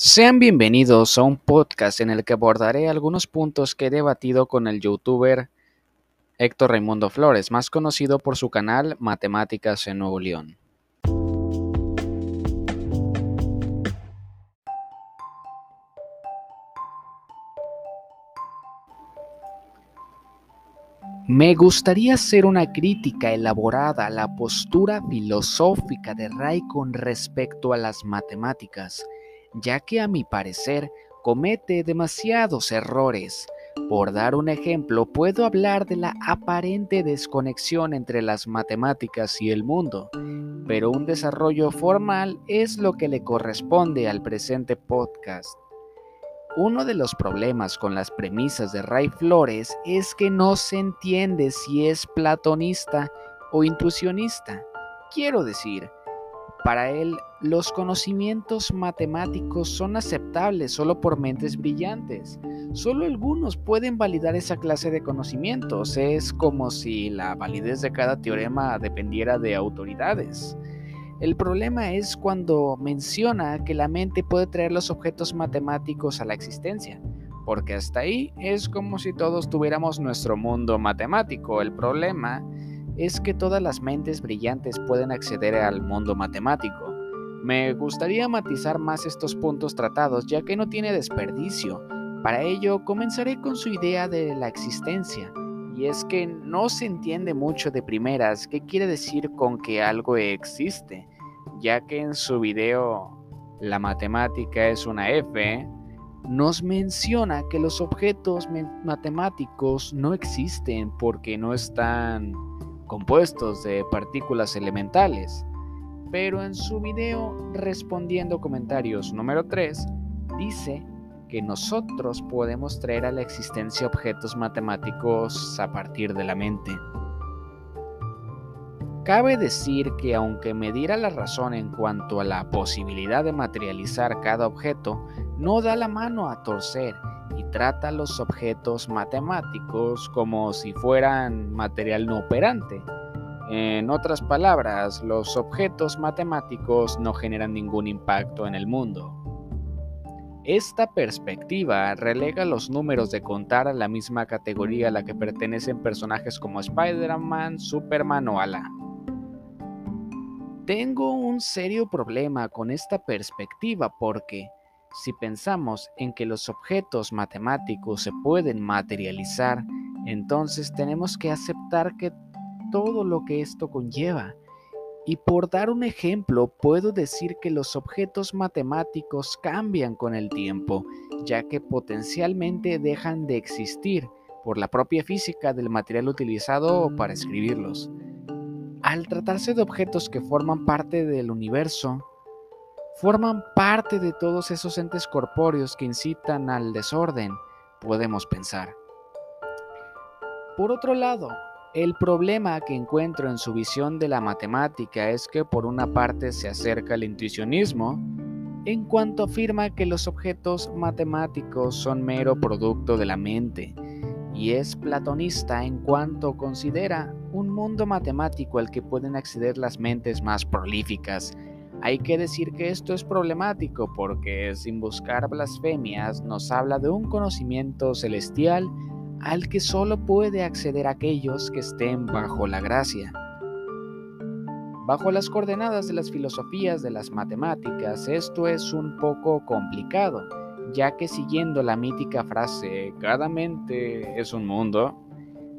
Sean bienvenidos a un podcast en el que abordaré algunos puntos que he debatido con el youtuber Héctor Raimundo Flores, más conocido por su canal Matemáticas en Nuevo León. Me gustaría hacer una crítica elaborada a la postura filosófica de Ray con respecto a las matemáticas ya que a mi parecer comete demasiados errores. Por dar un ejemplo, puedo hablar de la aparente desconexión entre las matemáticas y el mundo, pero un desarrollo formal es lo que le corresponde al presente podcast. Uno de los problemas con las premisas de Ray Flores es que no se entiende si es platonista o intuicionista. Quiero decir, para él, los conocimientos matemáticos son aceptables solo por mentes brillantes. Solo algunos pueden validar esa clase de conocimientos. Es como si la validez de cada teorema dependiera de autoridades. El problema es cuando menciona que la mente puede traer los objetos matemáticos a la existencia, porque hasta ahí es como si todos tuviéramos nuestro mundo matemático. El problema es que todas las mentes brillantes pueden acceder al mundo matemático. Me gustaría matizar más estos puntos tratados ya que no tiene desperdicio. Para ello comenzaré con su idea de la existencia, y es que no se entiende mucho de primeras qué quiere decir con que algo existe, ya que en su video La matemática es una F, nos menciona que los objetos matemáticos no existen porque no están compuestos de partículas elementales. Pero en su video respondiendo comentarios número 3, dice que nosotros podemos traer a la existencia objetos matemáticos a partir de la mente. Cabe decir que aunque me diera la razón en cuanto a la posibilidad de materializar cada objeto, no da la mano a torcer y trata los objetos matemáticos como si fueran material no operante. En otras palabras, los objetos matemáticos no generan ningún impacto en el mundo. Esta perspectiva relega los números de contar a la misma categoría a la que pertenecen personajes como Spider-Man, Superman o Ala. Tengo un serio problema con esta perspectiva porque si pensamos en que los objetos matemáticos se pueden materializar, entonces tenemos que aceptar que todo lo que esto conlleva. Y por dar un ejemplo, puedo decir que los objetos matemáticos cambian con el tiempo, ya que potencialmente dejan de existir por la propia física del material utilizado para escribirlos. Al tratarse de objetos que forman parte del universo, forman parte de todos esos entes corpóreos que incitan al desorden, podemos pensar. Por otro lado, el problema que encuentro en su visión de la matemática es que por una parte se acerca al intuicionismo, en cuanto afirma que los objetos matemáticos son mero producto de la mente, y es platonista en cuanto considera un mundo matemático al que pueden acceder las mentes más prolíficas, hay que decir que esto es problemático porque sin buscar blasfemias nos habla de un conocimiento celestial al que solo puede acceder aquellos que estén bajo la gracia. Bajo las coordenadas de las filosofías de las matemáticas esto es un poco complicado, ya que siguiendo la mítica frase cada mente es un mundo,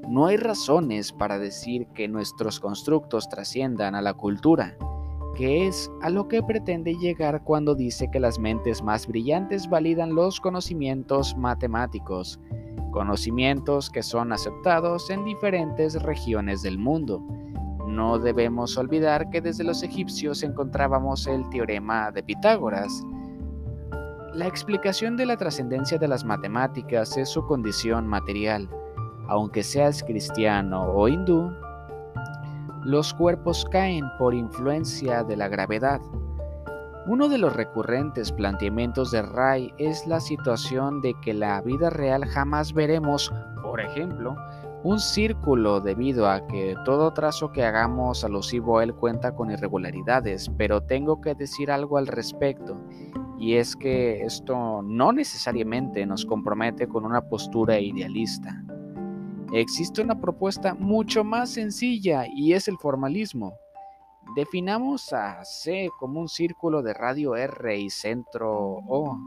no hay razones para decir que nuestros constructos trasciendan a la cultura que es a lo que pretende llegar cuando dice que las mentes más brillantes validan los conocimientos matemáticos, conocimientos que son aceptados en diferentes regiones del mundo. No debemos olvidar que desde los egipcios encontrábamos el teorema de Pitágoras. La explicación de la trascendencia de las matemáticas es su condición material. Aunque seas cristiano o hindú, los cuerpos caen por influencia de la gravedad. Uno de los recurrentes planteamientos de Ray es la situación de que la vida real jamás veremos, por ejemplo, un círculo debido a que todo trazo que hagamos alusivo a él cuenta con irregularidades, pero tengo que decir algo al respecto, Y es que esto no necesariamente nos compromete con una postura idealista. Existe una propuesta mucho más sencilla y es el formalismo. Definamos a C como un círculo de radio R y centro O.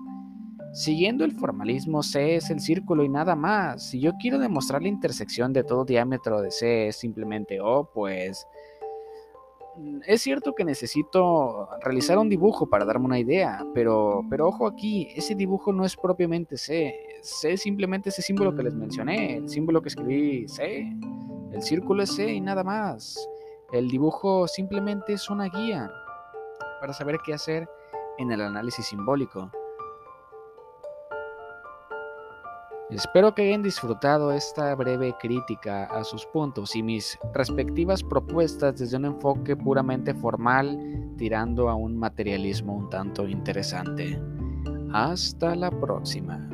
Siguiendo el formalismo, C es el círculo y nada más. Si yo quiero demostrar la intersección de todo diámetro de C es simplemente O, pues es cierto que necesito realizar un dibujo para darme una idea, pero, pero ojo aquí, ese dibujo no es propiamente C. C es simplemente ese símbolo que les mencioné, el símbolo que escribí C. El círculo es C y nada más. El dibujo simplemente es una guía para saber qué hacer en el análisis simbólico. Espero que hayan disfrutado esta breve crítica a sus puntos y mis respectivas propuestas desde un enfoque puramente formal tirando a un materialismo un tanto interesante. Hasta la próxima.